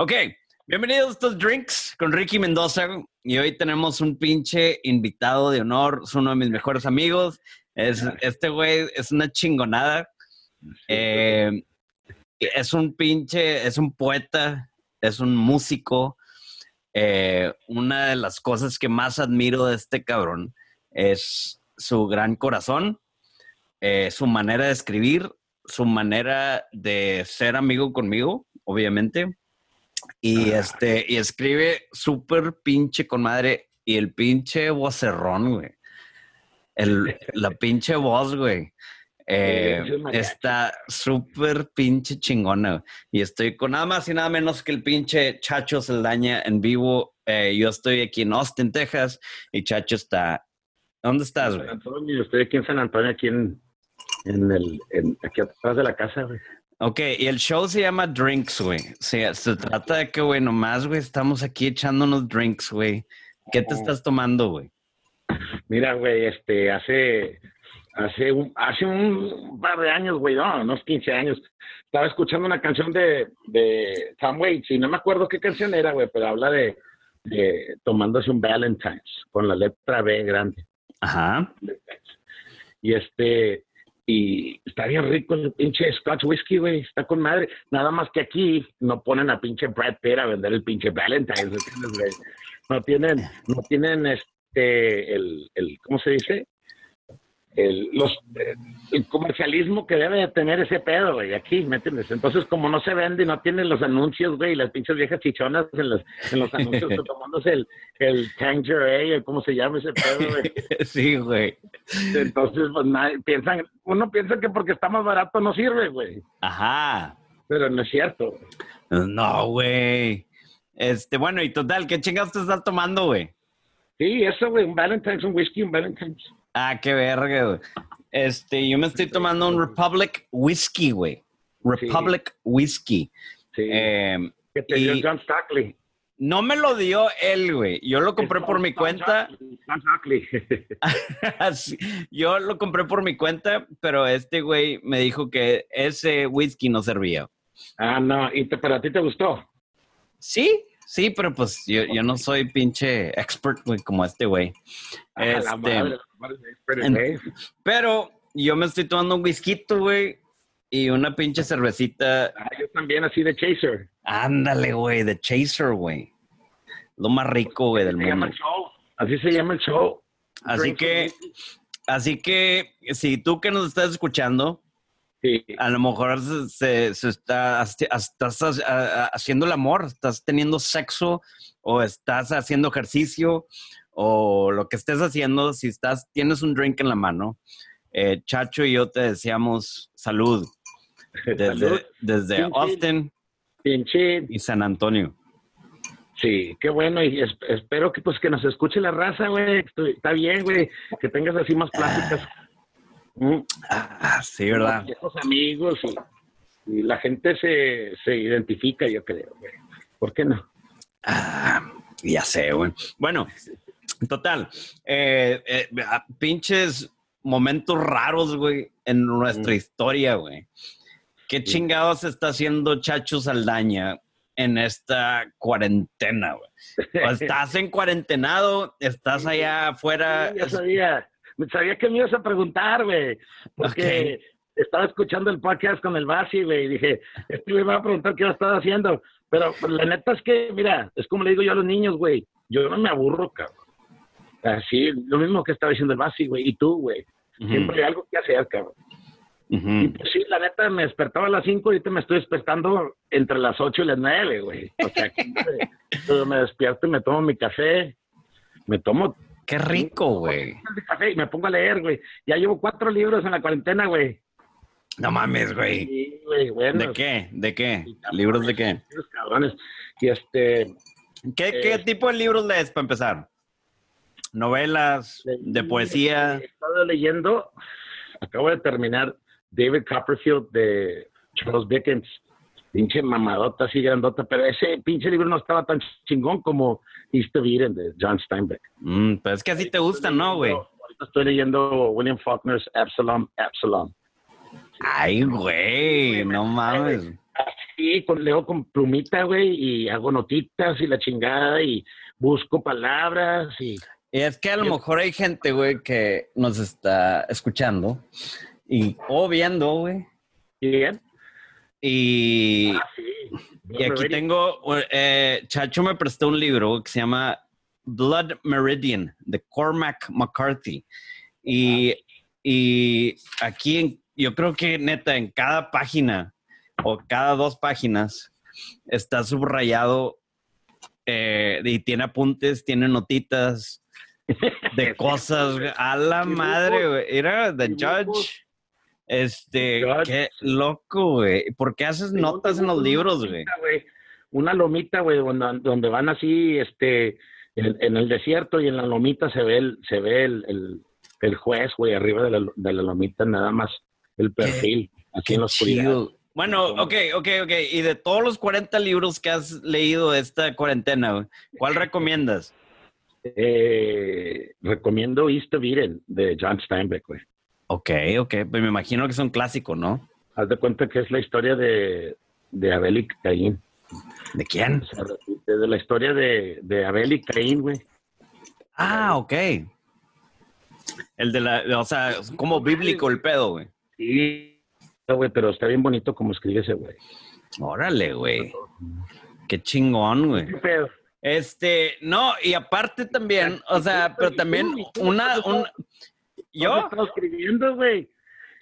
Ok, bienvenidos a estos drinks con Ricky Mendoza. Y hoy tenemos un pinche invitado de honor. Es uno de mis mejores amigos. Es, este güey es una chingonada. Eh, es un pinche, es un poeta, es un músico. Eh, una de las cosas que más admiro de este cabrón es su gran corazón, eh, su manera de escribir, su manera de ser amigo conmigo, obviamente. Y este, y escribe súper pinche con madre. Y el pinche vocerrón, güey. El, la pinche voz, güey. Eh, está súper pinche chingona. Y estoy con nada más y nada menos que el pinche Chacho Saldaña en vivo. Eh, yo estoy aquí en Austin, Texas. Y Chacho está. ¿Dónde estás, San güey? Estoy aquí en San Antonio, aquí en, en el, en- aquí atrás de la casa, güey. Ok, y el show se llama Drinks, güey. Se, se trata de que, güey, nomás, güey, estamos aquí echándonos drinks, güey. ¿Qué te Oh. estás tomando, güey? Mira, güey, este, hace, hace un, hace un par de años, güey, no, unos 15 años, estaba escuchando una canción de, de Tom Waits y no me acuerdo qué canción era, güey, pero habla de, de tomándose un Valentine's con la letra B grande. Ajá. Y este, y está bien rico el pinche Scotch Whisky, güey, está con madre. Nada más que aquí no ponen a pinche Brad Pitt a vender el pinche Valentine's. No tienen, no tienen este, el, el ¿cómo se dice? El, los, el comercialismo que debe de tener ese pedo, güey, aquí, ¿me entiendes? Entonces, como no se vende y no tienen los anuncios, güey, las pinches viejas chichonas en los, en los anuncios tomándose el, el Tangerine, ¿cómo se llama ese pedo, güey? sí, güey. Entonces, pues nadie, piensan, uno piensa que porque está más barato no sirve, güey. Ajá. Pero no es cierto. No, güey. Este, bueno, y total, ¿qué chingados te estás tomando, güey? Sí, eso, güey, un Valentine's, un whisky, un Valentine's. Ah, qué verga, güey. Este, yo me estoy tomando un Republic Whiskey, güey. Republic Whiskey. Sí. Eh, que te dio John Stockley. no me lo dio él, güey. Yo lo compré por mi cuenta. Sí, Yo lo compré por mi cuenta, pero este güey me dijo que ese whisky no servía. ah, no, y te, pero a ti te gustó. Sí, sí, pero pues yo, yo no soy pinche expert, güey, como este güey. Este, madre, pero, en- güey. pero yo me estoy tomando un whisky, güey, y una pinche cervecita. Ah, yo también así de chaser. Ándale, güey, de Chaser, güey. Lo más rico, güey, del Se llama mundo. el show. Así se llama el show. Así que, así que, si tú que nos estás escuchando, Sí. a lo mejor se, está, estás ha- ha- haciendo el amor, estás teniendo sexo o estás haciendo ejercicio o lo que estés haciendo, si estás, tienes un drink en la mano, eh, Chacho y yo te deseamos salud desde, Salud. desde Chin, chin. Austin Pinche. y San Antonio. Sí, qué bueno y es- espero que pues que nos escuche la raza, güey. Está bien, güey, que tengas así más pláticas. Ah, sí, ¿verdad? Viejos amigos y, y la gente se, se identifica, yo creo, güey. ¿Por qué no? Ah, ya sé, güey. Bueno, total. eh, eh, ah, pinches momentos raros, güey, en nuestra Mm. historia, güey. ¿Qué chingados está haciendo Chacho Saldaña en esta cuarentena, güey? O estás en cuarentenado, estás allá afuera. Sí, ya sabía. Sabía que me ibas a preguntar, güey. Porque estaba escuchando el podcast con el Basi, güey. Y dije, este güey me va a preguntar qué va a estar haciendo. Pero la neta es que, mira, es como le digo yo a los niños, güey. Yo no me aburro, cabrón. Así, lo mismo que estaba diciendo el Basi, güey. Y tú, güey. Siempre hay algo que hacer, cabrón. Y pues sí, la neta, me despertaba a las 5 y ahorita me estoy despertando entre las 8 y las 9, güey. O sea, pero me despierto y me tomo mi café. Me tomo Qué rico, güey. y me pongo a leer, güey. Ya llevo cuatro libros en la cuarentena, güey. No mames, güey. Sí, güey, bueno. ¿De qué? ¿De qué? ¿Libros de qué? Los cabrones. Y este, ¿Qué, qué Eh, tipo de libros lees para empezar? ¿Novelas? ¿De poesía? He estado leyendo, acabo de terminar David Copperfield de Charles Dickens. Pinche mamadota así grandota, pero ese pinche libro no estaba tan chingón como East of Eden de John Steinbeck. Mm, pues es que así te gustan, ¿no, güey? Ahorita estoy leyendo William Faulkner's Absalom, Absalom. Ay, güey, no mames. así, con, leo con plumita, güey, y hago notitas y la chingada y busco palabras y... Y es que a lo mejor hay gente, güey, que nos está escuchando y o viendo, güey. Bien. Y, Ah, sí. y aquí tengo, eh, Chacho me prestó un libro que se llama Blood Meridian de Cormac McCarthy. Y, y aquí en- yo creo que neta en cada página o cada dos páginas está subrayado eh, y tiene apuntes, tiene notitas de cosas. A la madre. Era The. Judge. Este, qué loco, güey. ¿Por qué haces Sí, notas en los libros, güey? Una lomita, güey, donde, donde van así, este, en, en el desierto y en la lomita se ve el, se ve el, el, el juez, güey, arriba de la, de la lomita, nada más el perfil, así Qué en la oscuridad. chido. Bueno, ok, ok, ok. Y de todos los 40 libros que has leído esta cuarentena, güey, ¿cuál recomiendas? Eh, recomiendo East of Eden de John Steinbeck, güey. Ok, ok. Pues me imagino que es un clásico, ¿no? Haz de cuenta que es la historia de, de Abel y Caín. ¿De quién? De la historia de, de Abel y Caín, güey. Ah, ok. El de la, o sea, es como bíblico el pedo, güey. Sí, güey, pero está bien bonito como escribe ese güey. Órale, güey. Qué chingón, güey. ¿Qué pedo? Este, no, y aparte también, o sea, pero también una, un, ¿Has yo, estado escribiendo, güey.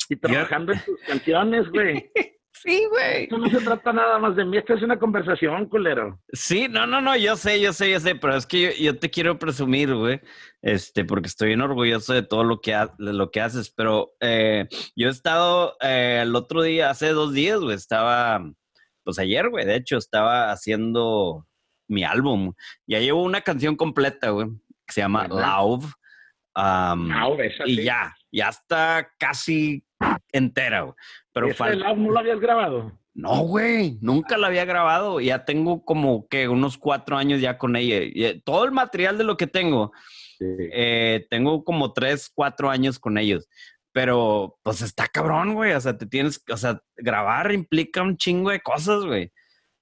Y trabajando en tus canciones, güey. sí, güey. Esto no se trata nada más de mí. Esta es una conversación, culero. Sí, no, no, no, yo sé, yo sé, yo sé, pero es que yo, yo te quiero presumir, güey, este, porque estoy bien orgulloso de todo lo que, ha- lo que haces, pero eh, yo he estado eh, el otro día, hace dos días, güey, estaba, pues ayer, güey, de hecho, estaba haciendo mi álbum. Ya llevo una canción completa, güey, que se llama. Love. Um, y ya, ya está casi entera, güey. Pero ¿Ese falta. love no lo habías grabado? No, güey, nunca la había grabado. Ya tengo como que unos cuatro años ya con ella. Y, eh, todo el material de lo que tengo, Sí. eh, tengo como tres, cuatro años con ellos. Pero, pues está cabrón, güey. O sea, te tienes, o sea, grabar implica un chingo de cosas, güey.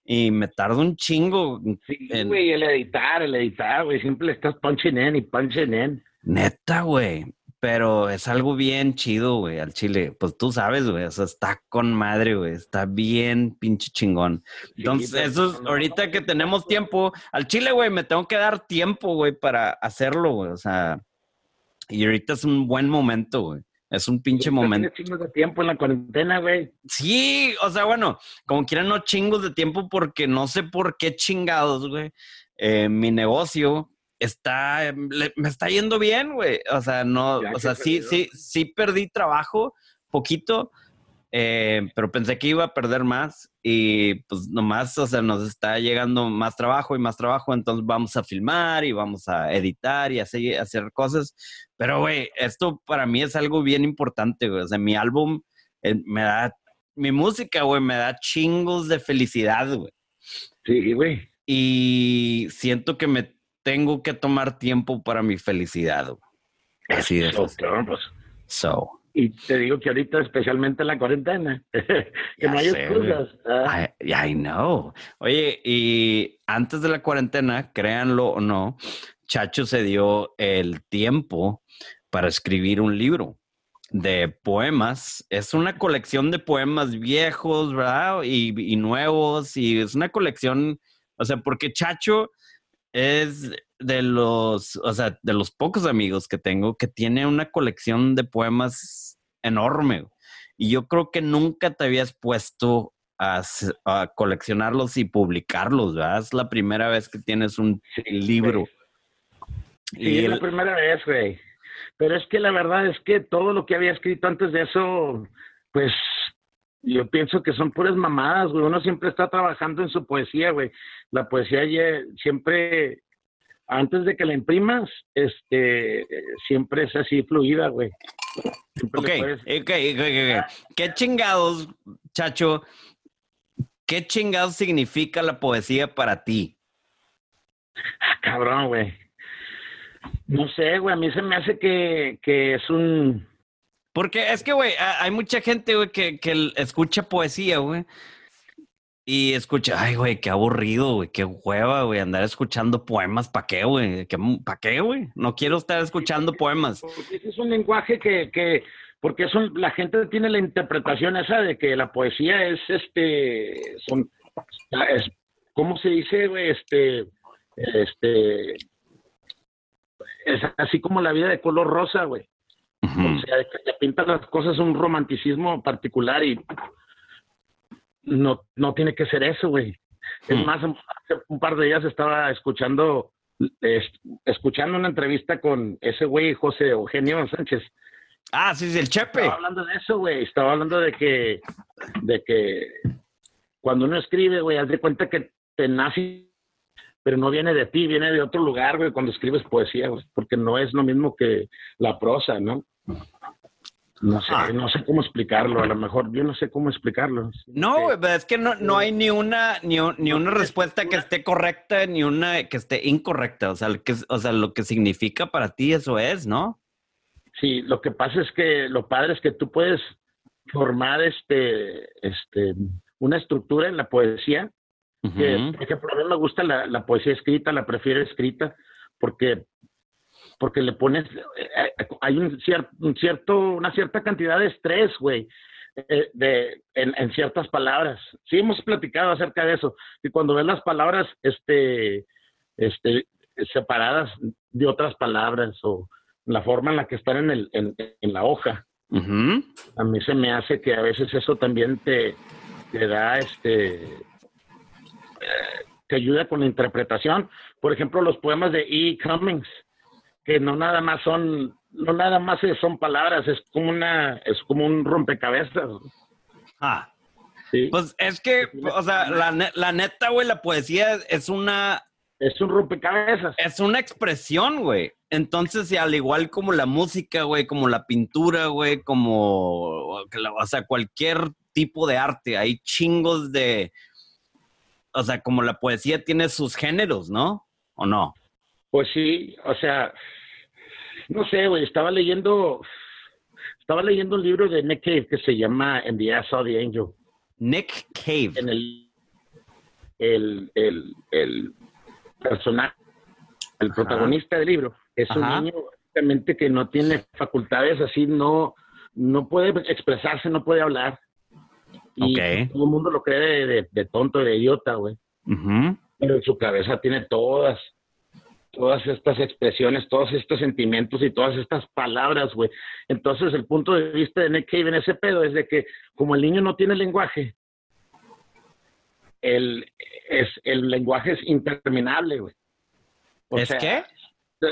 Y me tarda un chingo. Sí, en- güey, el editar, el editar, güey. Siempre estás punching in y punching in. Neta, güey. Pero es algo bien chido, güey, al chile. Pues tú sabes, güey. O sea, está con madre, güey. Está bien pinche chingón. Entonces, eso es, ahorita que tenemos tiempo, al chile, güey, me tengo que dar tiempo, güey, para hacerlo, güey. O sea, y ahorita es un buen momento, güey. Es un pinche momento. chingos de tiempo en la cuarentena, güey. Sí, o sea, bueno, como quieran, no chingos de tiempo porque no sé por qué chingados, güey. eh, mi negocio está, em, le- me está yendo bien, güey. O sea, no, Ya, o sea, sí, sí, sí perdí trabajo, poquito, eh, pero pensé que iba a perder más y pues nomás, o sea, nos está llegando más trabajo y más trabajo, entonces vamos a filmar y vamos a editar y así, hacer cosas. Pero, güey, esto para mí es algo bien importante, güey. O sea, mi álbum eh, me da, mi música, güey, me da chingos de felicidad, güey. Sí, güey. Y siento que me tengo que tomar tiempo para mi felicidad, güey. Así Eso, fácil. claro, pues. So, Y te digo que ahorita, especialmente en la cuarentena, que Ya no hay sé, excusas. ah. I, I know. Oye, y antes de la cuarentena, créanlo o no, Chacho se dio el tiempo para escribir un libro de poemas. Es una colección de poemas viejos, ¿verdad? Y, y nuevos, y es una colección, o sea, porque Chacho es de los, o sea, de los pocos amigos que tengo que tiene una colección de poemas enorme. Y yo creo que nunca te habías puesto a, a coleccionarlos y publicarlos, ¿verdad? Es la primera vez que tienes un libro. Sí, Y es la primera vez, güey. Pero es que la verdad es que todo lo que había escrito antes de eso, pues yo pienso que son puras mamadas, güey. Uno siempre está trabajando en su poesía, güey. La poesía siempre, antes de que la imprimas, este, siempre es así fluida, güey. Siempre Ok, le puedes- ok, ok, ok. ¿Qué chingados, Chacho? ¿Qué chingados significa la poesía para ti? Ah, cabrón, güey. No sé, güey. A mí se me hace que, que es un... Porque es que, güey, ha- hay mucha gente, güey, que, que escucha poesía, güey. Y escucha, ay, güey, qué aburrido, güey, qué hueva, güey, andar escuchando poemas, ¿para qué, güey? ¿Para qué, güey? No quiero estar escuchando poemas. Porque ese es un lenguaje que, que porque eso, la gente tiene la interpretación esa de que la poesía es, este, son, es, ¿cómo se dice, güey? Este, este, es así como la vida de color rosa, güey. O sea, que pintan las cosas un romanticismo particular y no, no tiene que ser eso, güey. Es hmm. más, hace un par de días estaba escuchando, escuchando una entrevista con ese güey, José Eugenio Sánchez. Ah, sí, sí, el Chepe. Estaba hablando de eso, güey. Estaba hablando de que, de que cuando uno escribe, güey, haz de cuenta que te nace, pero no viene de ti, viene de otro lugar, güey, cuando escribes poesía, güey, porque no es lo mismo que la prosa, ¿no? No sé, ah. no sé cómo explicarlo, a lo mejor yo no sé cómo explicarlo. No, es que no, no hay ni una, ni, ni una respuesta que esté correcta, ni una que esté incorrecta. O sea, que, o sea, lo que significa para ti eso es, ¿no? Sí, lo que pasa es que lo padre es que tú puedes formar este, este, una estructura en la poesía. que, por ejemplo, a mí me gusta la, la poesía escrita, la prefiero escrita, porque porque le pones, eh, eh, hay un, cierto, una cierta cantidad de estrés, güey, eh, de, en, ciertas palabras. Sí hemos platicado acerca de eso, y cuando ves las palabras, este, este, separadas de otras palabras o la forma en la que están en, el, en, la hoja, a mí se me hace que a veces eso también te, te da, este, te ayuda con la interpretación. Por ejemplo, los poemas de E. Cummings que no nada más son, no nada más son palabras, es como una, es como un rompecabezas. Ah. ¿Sí? Pues es que, o sea, la, la neta, güey, la poesía es una... Es un rompecabezas. Es una expresión, güey. Entonces, y al igual como la música, güey, como la pintura, güey, como, o sea, cualquier tipo de arte, hay chingos de, o sea, como la poesía tiene sus géneros, ¿no? ¿O no? Pues sí, o sea, no sé, güey, estaba leyendo, estaba leyendo un libro de Nick Cave que se llama En the Ass of the Angel. Nick Cave. En el, el, el, el personaje, el protagonista del libro, es un niño realmente que no tiene facultades así, no, no puede expresarse, no puede hablar. Y todo el mundo lo cree de, de, tonto, de idiota, güey. Pero en su cabeza tiene todas todas estas expresiones, todos estos sentimientos y todas estas palabras, güey. Entonces, el punto de vista de Nick Cave en ese pedo es de que como el niño no tiene lenguaje, el, es, el lenguaje es interminable, güey. ¿Es qué?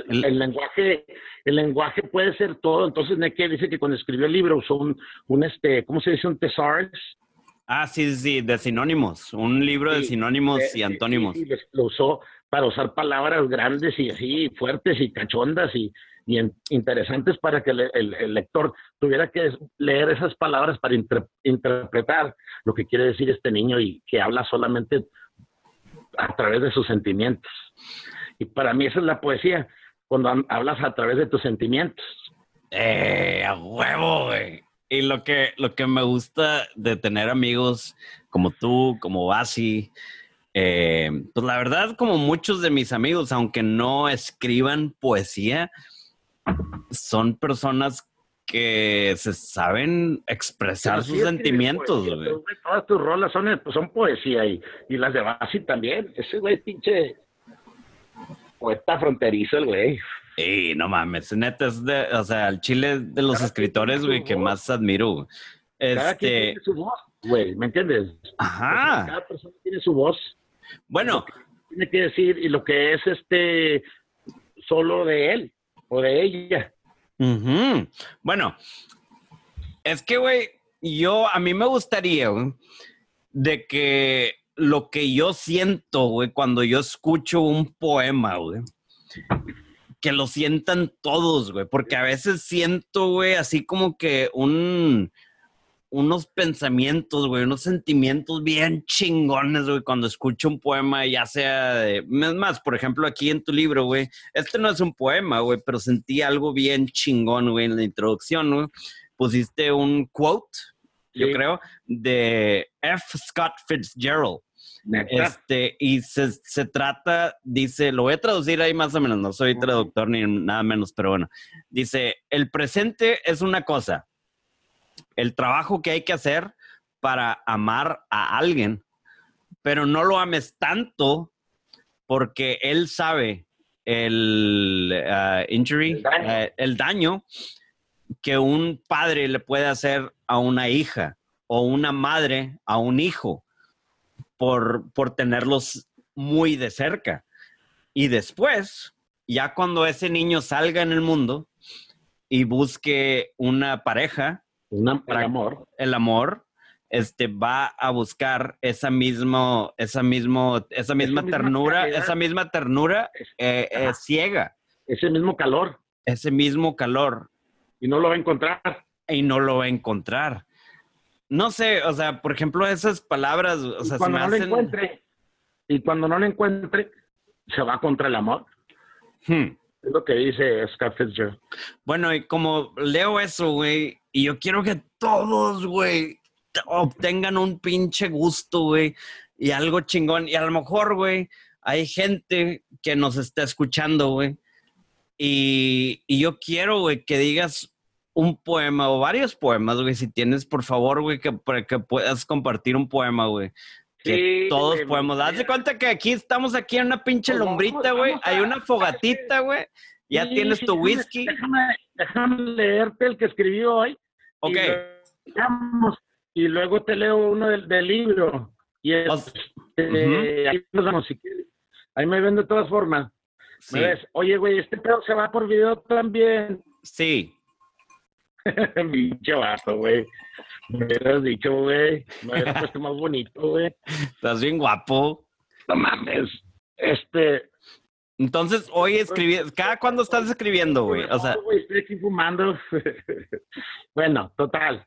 El, lenguaje, el lenguaje puede ser todo. Entonces, Cave dice que cuando escribió el libro usó un, un este, ¿cómo se dice? Un thesaurus. Ah, sí, sí, de sinónimos. Un libro de sinónimos y antónimos. Sí, lo usó para usar palabras grandes y así, fuertes y cachondas y, interesantes para que el, lector tuviera que leer esas palabras para interpretar lo que quiere decir este niño y que habla solamente a través de sus sentimientos. Y para mí esa es la poesía, cuando hablas a través de tus sentimientos. Eh, a huevo, güey. Y lo que, lo que me gusta de tener amigos como tú, como Basi, eh, pues la verdad, como muchos de mis amigos, aunque no escriban poesía, son personas que se saben expresar sus sentimientos, Todas tus rolas son, pues, son poesía y, y las de Basi también. Ese güey pinche poeta fronterizo, el güey. Y no mames, neta es de, o sea, el chile de los escritores, güey, que más admiro. Cada quien este tiene su voz, güey, ¿me entiendes? Ajá. Cada persona tiene su voz. Bueno. Tiene que decir, y lo que es este solo de él o de ella. Bueno, es que, güey, yo, a mí me gustaría, de que lo que yo siento, güey, cuando yo escucho un poema, güey, que lo sientan todos, güey, porque a veces siento, güey, así como que un, unos pensamientos, güey, unos sentimientos bien chingones, güey, cuando escucho un poema, ya sea de... Es más, por ejemplo, aquí en tu libro, güey, este no es un poema, güey, pero sentí algo bien chingón, güey, en la introducción, güey. Pusiste un quote yo creo, de F. Scott Fitzgerald. Este, y se, se trata, dice, lo voy a traducir ahí más o menos, no soy traductor ni nada menos, pero bueno, dice, el presente es una cosa, el trabajo que hay que hacer para amar a alguien, pero no lo ames tanto porque él sabe el ah, injury, El daño. eh, el daño que un padre le puede hacer a una hija o una madre a un hijo por, por tenerlos muy de cerca. Y después, ya cuando ese niño salga en el mundo y busque una pareja, Una, el amor. el amor, este va a buscar esa mismo, esa mismo, esa misma ternura, esa misma ternura eh, eh, ciega, Ese mismo calor. ese mismo calor Y no lo va a encontrar. y no lo va a encontrar. No sé, o sea, por ejemplo, esas palabras, o Y sea, se cuando me no lo hacen... encuentre, y cuando no lo encuentre, se va contra el amor. Hmm. Es lo que dice Scott. Bueno, y como leo eso, güey, y yo quiero que todos, güey, obtengan un pinche gusto, güey, y algo chingón. Y a lo mejor, güey, hay gente que nos está escuchando, güey, y, y yo quiero, güey, que digas un poema o varios poemas, güey, si tienes, por favor, güey, que, que puedas compartir un poema, güey. Que Sí, todos podemos. Haz de cuenta que aquí estamos aquí en una pinche Pues vamos, lumbrita, güey. a- Hay una fogatita, güey. Ya Sí, tienes tu whisky. Déjame, déjame leerte el que escribí hoy. Ok. Y, luego te leo uno del, del libro. Y Os- este, ahí nos vamos si quieres. Ahí me ven de todas formas. Sí. ¿Me ves? Oye, güey, este pedo se va por video también. Sí. Pinche vato, güey. Me hubieras dicho, güey. Me hubieras puesto más bonito, güey. Estás bien guapo. No mames. Este. Entonces, hoy escribí, ¿cada cuándo estás escribiendo, güey? O sea, estoy aquí fumando. bueno, total.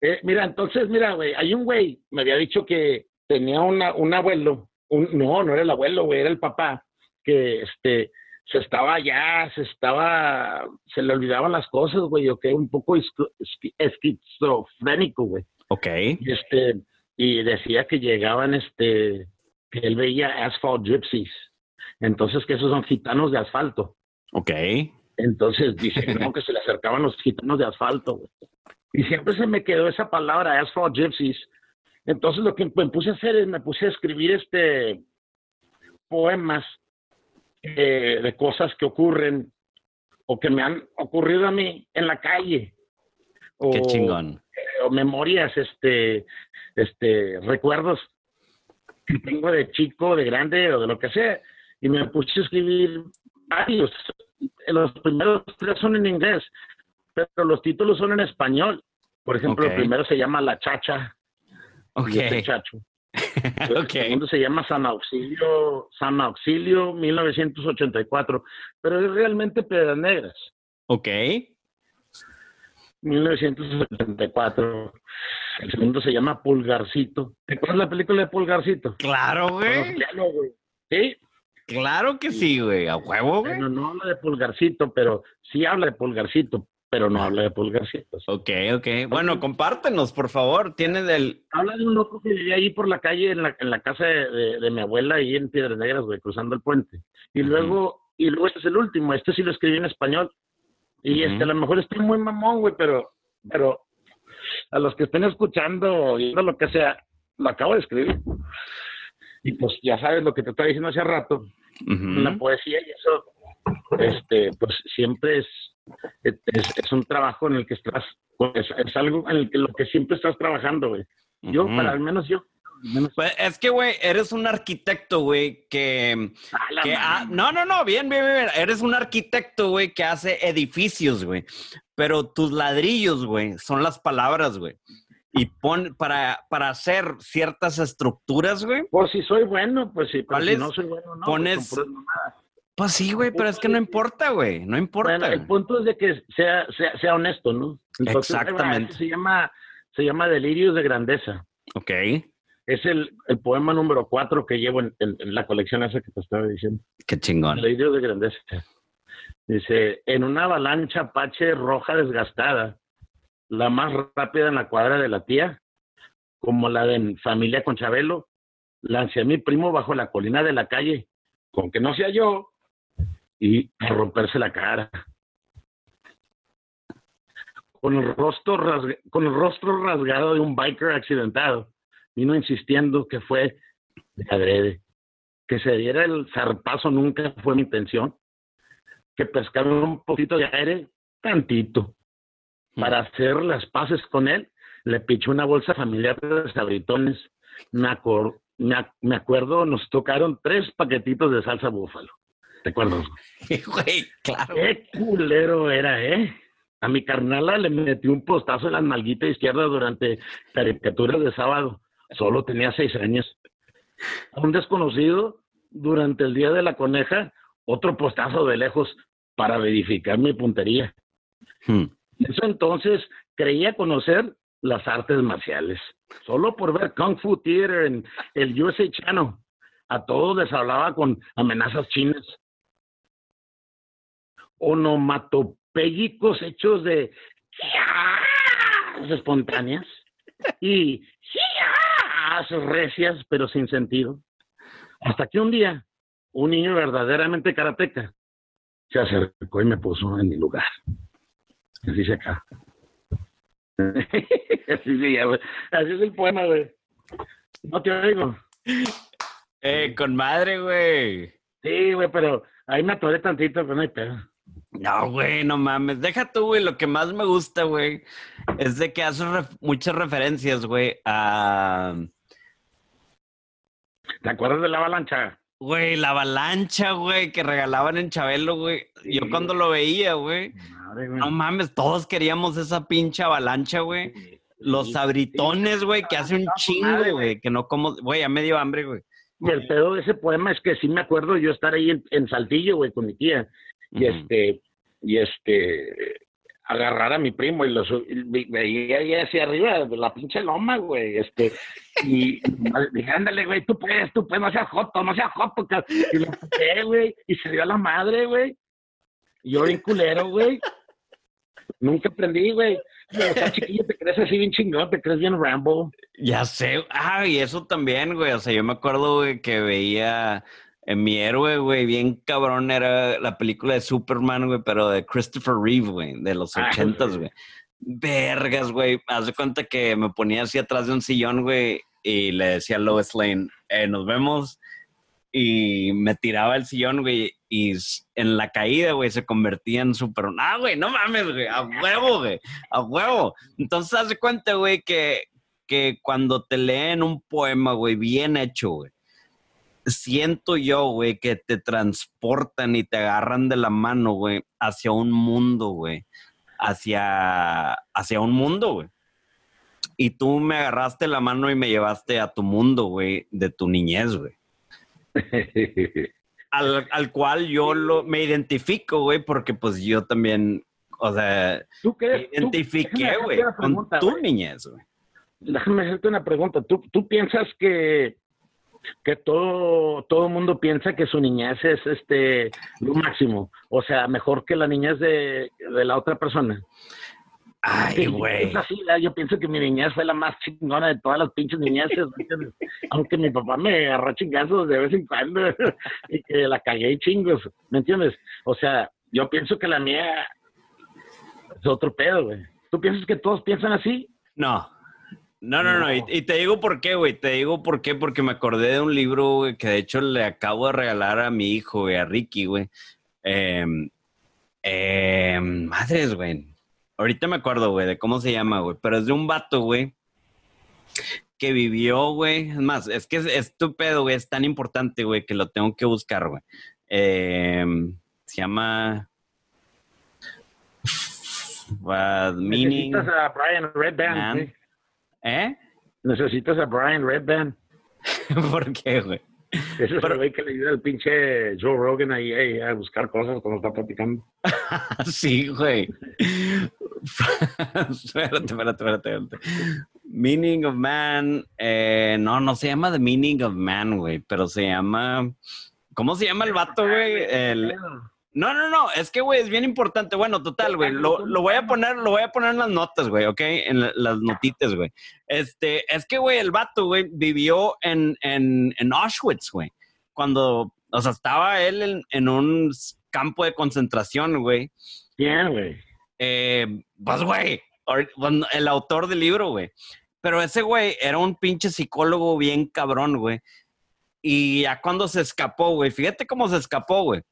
Eh, mira, entonces, mira, güey, hay un güey, me había dicho que tenía una, un abuelo, un, no, no era el abuelo, güey, era el papá, que este, se estaba ya, se estaba, se le olvidaban las cosas, güey, o que un poco esqui- esqui- esquizofrénico, güey. ok. Y este, y decía que llegaban, este, que él veía asphalt gypsies. Entonces, que esos son gitanos de asfalto. Ok. Entonces dice, no, que se le acercaban los gitanos de asfalto, güey. Y siempre se me quedó esa palabra, asphalt gypsies. Entonces lo que me puse a hacer es, me puse a escribir este poemas eh, de cosas que ocurren o que me han ocurrido a mí en la calle. O, Qué chingón. o memorias, este, este, recuerdos que tengo de chico, de grande o de lo que sea. Y me puse a escribir varios. Los primeros tres son en inglés, pero los títulos son en español. Por ejemplo, Ok. el primero se llama La Chacha Ok. este chacho. El ok. segundo se llama San Auxilio, San Auxilio 1984, pero es realmente Piedras Negras. Ok. 1974. El segundo se llama Pulgarcito. ¿Te acuerdas la película de Pulgarcito? Claro, güey. Claro, güey. Sí, Claro que sí, güey. A huevo, güey. bueno, no habla de Pulgarcito, pero sí habla de Pulgarcito, pero no habla de Pulgarcitos. Ok, ok. Bueno, compártenos, por favor. Tienes el. Habla de un loco que vivía ahí por la calle, en la, en la casa de, de- de mi abuela, ahí en Piedras Negras, güey, cruzando el puente. Y luego, y luego este es el último, este sí lo escribí en español. Y Ujú. este, a lo mejor estoy muy mamón, güey, pero, pero a los que estén escuchando o viendo lo que sea, lo acabo de escribir. Y pues ya sabes lo que te estaba diciendo hace rato, la poesía y eso, este, pues siempre es, es, es un trabajo en el que estás, pues es algo en el que lo que siempre estás trabajando, güey. Yo, Ujú. para al menos yo, al menos- Pues es que, güey, eres un arquitecto, güey, que... Ah, que no, no, no, bien, bien, bien. Eres un arquitecto, güey, que hace edificios, güey. Pero tus ladrillos, güey, son las palabras, güey. Y pon, para, para hacer ciertas estructuras, güey. Pues si soy bueno, pues sí, pero ¿Cuál si no soy bueno, no. Pones- pues, mamadas. Pues sí, güey, pero es que no importa, güey. No importa. Bueno, el punto es de que sea, sea, sea honesto, ¿no? Exactamente. se llama, se llama Delirios de Grandeza. Ok. Es el, el poema número cuatro que llevo en, en- en la colección esa que te estaba diciendo. Qué chingón. Delirios de Grandeza. Dice, en una avalancha apache roja desgastada, la más rápida en la cuadra de la tía, como la de familia con Chabelo, lancé a mi primo bajo la colina de la calle, con que no sea yo, y romperse la cara. Con el, rostro con el rostro rasgado de un biker accidentado, vino insistiendo que fue de adrede. Que se diera el zarpazo nunca fue mi intención. Que pescara un poquito de aire, tantito. Para hacer las paces con él, le piché una bolsa familiar de sabritones. Me, me, me acuerdo, nos tocaron tres paquetitos de salsa búfalo. ¿Te acuerdas? Güey, claro. Qué culero era, ¿eh? A mi carnala le metí un postazo en la nalguita izquierda durante caricaturas de sábado. Solo tenía seis años. A un desconocido, durante el día de la coneja, otro postazo de lejos para verificar mi puntería. Hmm. En eso entonces creía conocer las artes marciales. Solo por ver Kung Fu Theater en el USA Channel. A todos les hablaba con amenazas chinas. Onomatopéyicos hechos de espontáneas y recias pero sin sentido. Hasta que un día un niño verdaderamente karateca se acercó y me puso en mi lugar. Así se acá. Así se llama. Así es el poema, güey. No te oigo. Eh, con madre, güey. Sí, güey, pero ahí me atoré tantito, pero no hay pedo. No, güey, no mames. Deja tú, güey. Lo que más me gusta, güey, es de que haces ref- muchas referencias, güey, a. ¿Te acuerdas de la avalancha? Güey, la avalancha, güey, que regalaban en Chabelo, güey. Sí, Yo cuando lo veía, güey. Madre, güey. No mames, todos queríamos esa pinche avalancha, güey. Los Sí. sabritones, güey, que hace un chingo, madre, güey, que no como. Güey, ya me dio hambre, güey. Y el pedo de ese poema es que sí me acuerdo yo estar ahí en, en Saltillo, güey, con mi tía. Y este, y este, agarrar a mi primo y lo veía ahí hacia arriba la pinche loma, güey. Este, y dije, ándale, güey, tú puedes, tú puedes, no seas joto, no seas joto. ca-". Y lo empujé, güey, y se dio a la madre, güey. Y yo bien culero, güey. Nunca aprendí, güey. Pero estás chiquillo, te crees así bien chingón, te crees bien Rambo. Ya sé. Ah, y eso también, güey. O sea, yo me acuerdo, güey, que veía mi héroe, güey, bien cabrón, era la película de Superman, güey, pero de Christopher Reeve, güey, de los Ah, ochentas, güey. Vergas, güey. Haz de cuenta que me ponía así atrás de un sillón, güey, y le decía a Lois Lane, eh, nos vemos. Y me tiraba el sillón, güey, y en la caída, güey, se convertía en Superman. Ah, güey, no mames, güey, a huevo, güey, a huevo. Entonces, haz de cuenta, güey, que, que cuando te leen un poema, güey, bien hecho, güey, siento yo, güey, que te transportan y te agarran de la mano, güey, hacia un mundo, güey, hacia, hacia un mundo, güey. Y tú me agarraste la mano y me llevaste a tu mundo, güey, de tu niñez, güey. Al, al cual yo lo, me identifico, güey, porque pues yo también, o sea, ¿Tú me crees? tú- identifiqué, güey, con tu niñez, güey. Déjame hacerte una pregunta. ¿Tú, tú piensas que, que todo todo mundo piensa que su niñez es este lo máximo? O sea, mejor que la niñez de, de la otra persona. Ay, Sí, güey. es así, ¿verdad? yo pienso que mi niñez fue la más chingona de todas las pinches niñeces. ¿me entiendes? Aunque mi papá me agarró chingazos de vez en cuando y que la cagué y chingos. ¿Me entiendes? O sea, yo pienso que la mía es otro pedo, güey. ¿Tú piensas que todos piensan así? No. No, no, no. No. Y, y te digo por qué, güey. Te digo por qué, porque me acordé de un libro, güey, que de hecho le acabo de regalar a mi hijo, güey, a Ricky, güey. Em, em, madres, güey. Ahorita me acuerdo, güey, de cómo se llama, güey. Pero es de un vato, güey, que vivió, güey. Es más, es que es, es tu pedo, güey. Es tan importante, güey, que lo tengo que buscar, güey. Em, se llama... Uh, meaning... A Brian Redband. ¿Eh? Necesitas a Brian Redband. ¿Por qué, güey? Ese es el güey que le ayuda al pinche Joe Rogan ahí, a buscar cosas cuando está platicando. sí, güey. espérate, espérate, espérate, espérate. Meaning of Man. eh, no, no se llama The Meaning of Man, güey, pero se llama. ¿Cómo se llama el vato, güey? El, No, no, no, es que, güey, es bien importante. Bueno, total, güey, lo, lo, voy a poner, lo voy a poner en las notas, güey, ¿ok? En las notitas, güey. Este, es que, güey, el vato, güey, vivió en, en, en Auschwitz, güey. Cuando, o sea, estaba él en, en un campo de concentración, güey. Bien, güey. Eh, pues, güey, el autor del libro, güey. Pero ese güey era un pinche psicólogo bien cabrón, güey. Y ya cuando se escapó, güey, fíjate cómo se escapó, güey.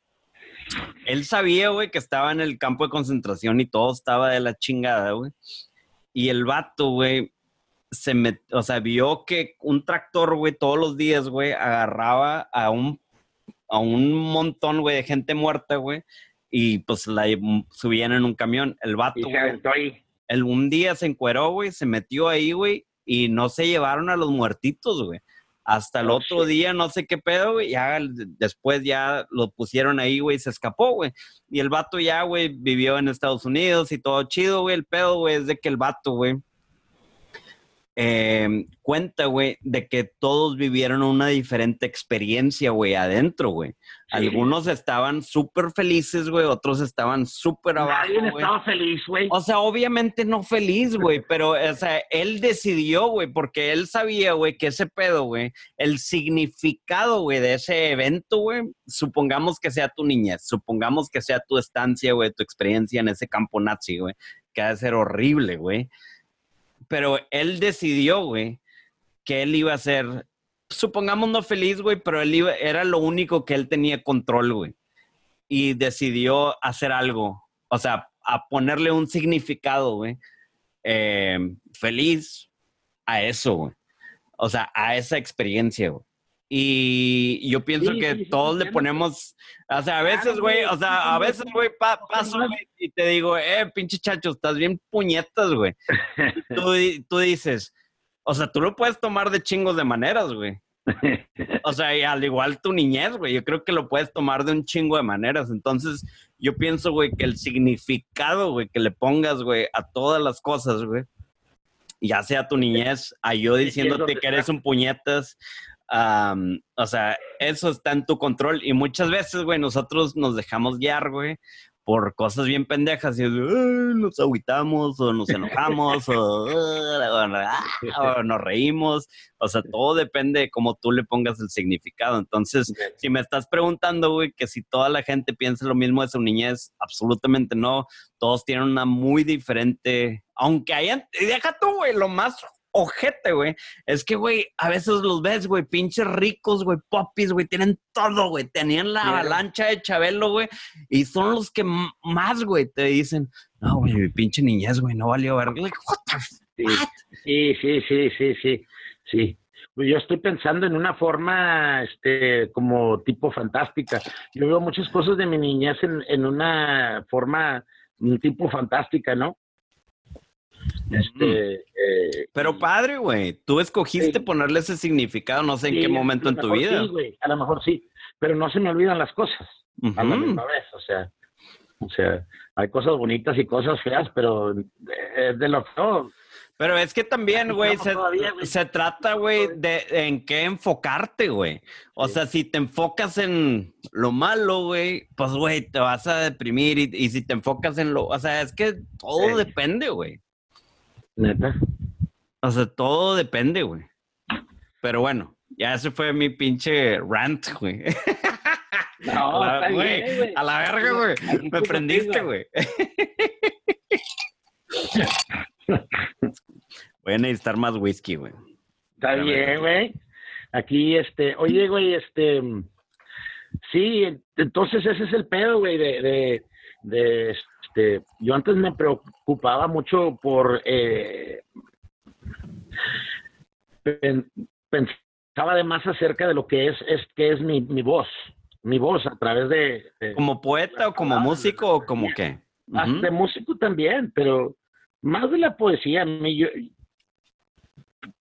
Él sabía, güey, que estaba en el campo de concentración y todo estaba de la chingada, güey. Y el vato, güey, se met, o sea, vio que un tractor, güey, todos los días, güey, agarraba a un, a un montón, güey, de gente muerta, güey, y pues la subían en un camión. El vato, güey, el, un día se encueró, güey, se metió ahí, güey, y no se llevaron a los muertitos, güey. Hasta el oh, otro día, no sé qué pedo, güey, ya después ya lo pusieron ahí, güey, y se escapó, güey. Y el vato ya, güey, vivió en Estados Unidos y todo chido, güey. El pedo, güey, es de que el vato, güey, eh, cuenta, güey, de que todos vivieron una diferente experiencia, güey, adentro, güey. Algunos estaban súper felices, güey, otros estaban súper abajo. Nadie estaba feliz, güey. O sea, obviamente no feliz, güey, pero, o sea, él decidió, güey, porque él sabía, güey, que ese pedo, güey, el significado, güey, de ese evento, güey, supongamos que sea tu niñez, supongamos que sea tu estancia, güey, tu experiencia en ese campo nazi, güey, que ha de ser horrible, güey pero él decidió, güey, que él iba a ser, supongamos no feliz, güey, pero él iba, era lo único que él tenía control, güey. Y decidió hacer algo, o sea, a ponerle un significado, güey, eh, feliz a eso, güey. O sea, a esa experiencia, güey. Y yo pienso que todos le ponemos, o sea, a veces, güey, o sea, a veces, güey, paso y te digo, eh, pinche chacho, estás bien puñetas, güey. Tú, tú dices, o sea, tú lo puedes tomar de chingos de maneras, güey. O sea, y al igual tu niñez, güey, yo creo que lo puedes tomar de un chingo de maneras. Entonces, yo pienso, güey, que el significado, güey, que le pongas, güey, a todas las cosas, güey, ya sea tu niñez, a yo diciéndote que eres un puñetas, o sea, eso está en tu control. Y muchas veces, güey, nosotros nos dejamos guiar, güey, por cosas bien pendejas y nos agüitamos o nos enojamos o, nos reímos. O sea, todo depende de cómo tú le pongas el significado. Entonces, si me estás preguntando, güey, que si toda la gente piensa lo mismo de su niñez, absolutamente no. Todos tienen una muy diferente, aunque hayan, deja tú, güey, lo más ojete, güey. Es que, güey, a veces los ves, güey, pinches ricos, güey, popis, güey, tienen todo, güey. Tenían la avalancha de Chabelo, güey, y son los que más, güey, te dicen, no, güey, mi pinche niñez, güey, no valió ver. Like, what the sí, sí, sí, sí, sí, sí. Yo estoy pensando en una forma, este, como tipo fantástica. Yo veo muchas cosas de mi niñez en, en una forma, un tipo fantástica, ¿no? Este, eh, Pero padre, güey, tú escogiste ponerle ese significado, no sé en qué momento en tu vida. Sí, a lo mejor sí, pero no se me olvidan las cosas a la misma vez, o sea, o sea, hay cosas bonitas y cosas feas, pero es de lo feo. Pero es que también, güey, se, trata, güey, de, en qué enfocarte, güey. O sea, si te enfocas en lo malo, güey, pues, güey, te vas a deprimir. Y, si te enfocas en lo... O sea, es que todo depende, güey. Neta. O sea, todo depende, güey. Pero bueno, ya ese fue mi pinche rant, güey. No, a la, güey, a la verga, güey. Me prendiste, güey. Voy a necesitar más whisky, güey. Está bien, güey. Aquí, este, oye, güey, este, sí, entonces ese es el pedo, güey, de, de, de, este, yo antes me preocupaba mucho por eh, pensaba además acerca de lo que es, es que es mi, mi voz, mi voz a través de, como poeta o como músico o como qué. De músico también, pero más de la poesía, yo,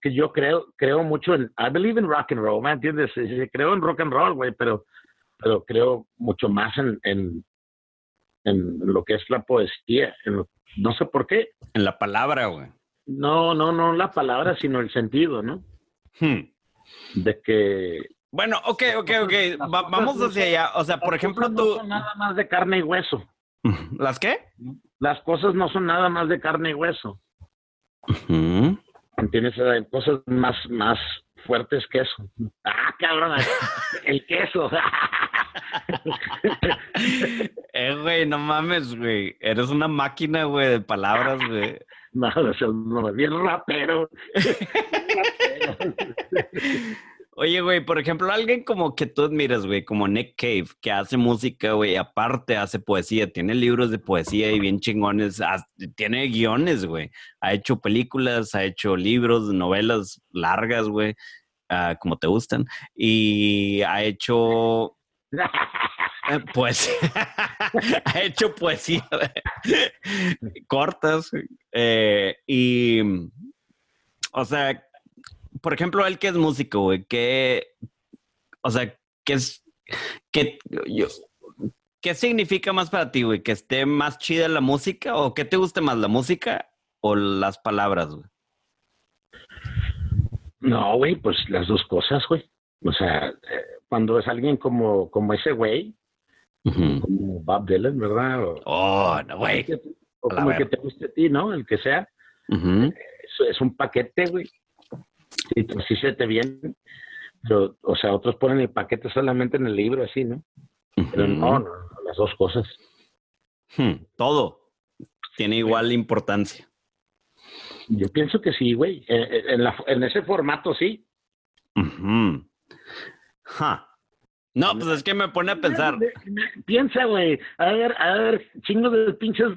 que yo creo, creo mucho en, I believe in rock and roll, ¿me entiendes? Creo en rock and roll, güey, pero, pero creo mucho más en, en lo que es la poesía. no sé por qué. En la palabra, güey. No, no, no la palabra, sino el sentido, ¿no? Hmm. De que Bueno, ok, ok, ok. vamos hacia allá. O sea, por ejemplo, tú. No son nada más de carne y hueso. ¿Las qué? Las cosas no son nada más de carne y hueso. Tienes cosas más, más fuertes que eso. Ah, cabrón, el queso. eh, güey, no mames, güey. Eres una máquina, güey, de palabras, güey. No, no, bien rapero. Oye, güey, por ejemplo, alguien como que tú admiras, güey, como Nick Cave, que hace música, güey, aparte hace poesía, tiene libros de poesía y bien chingones, tiene guiones, güey, ha hecho películas, ha hecho libros, novelas largas, güey, ah, como te gustan, y ha hecho pues ha hecho poesía cortas eh, y o sea por ejemplo, él que es músico, güey, ¿qué, o sea, qué es, yo, qué significa más para ti, güey? ¿Que esté más chida la música o qué te guste más, la música o las palabras, güey? No, güey, pues las dos cosas, güey. O sea, eh, cuando es alguien como, como ese güey, como Bob Dylan, ¿verdad? O, oh, no, güey. O como el que te guste a ti, ¿no? El que sea. Es un paquete, güey. Sí, pues sí se te viene. Pero, o sea, otros ponen el paquete solamente en el libro, así, ¿no? Pero no, no, las dos cosas. Hmm, todo tiene igual importancia. Yo pienso que sí, güey. En, la, en ese formato sí. No, pues es que me pone a pensar. Piensa, güey. A ver, a ver, chingos de pinches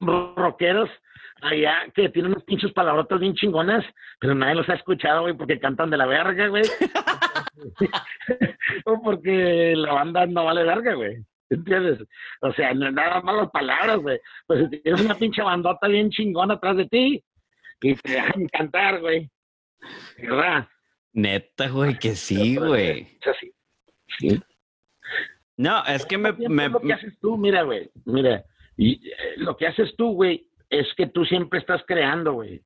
rockeros allá que tienen unos pinches palabrotas bien chingonas, pero nadie los ha escuchado, güey, porque cantan de la verga, güey. o porque la banda no vale verga, güey. ¿Entiendes? O sea, no es nada más las palabras, güey. Pues si tienes una pinche bandota bien chingona atrás de ti y te dejan cantar, güey. ¿Verdad? Neta, güey, que sí, güey. Sí. sí. No, es que me... me... Lo que haces tú, mira, güey, mira, y eh, lo que haces tú, güey, es que tú siempre estás creando, güey.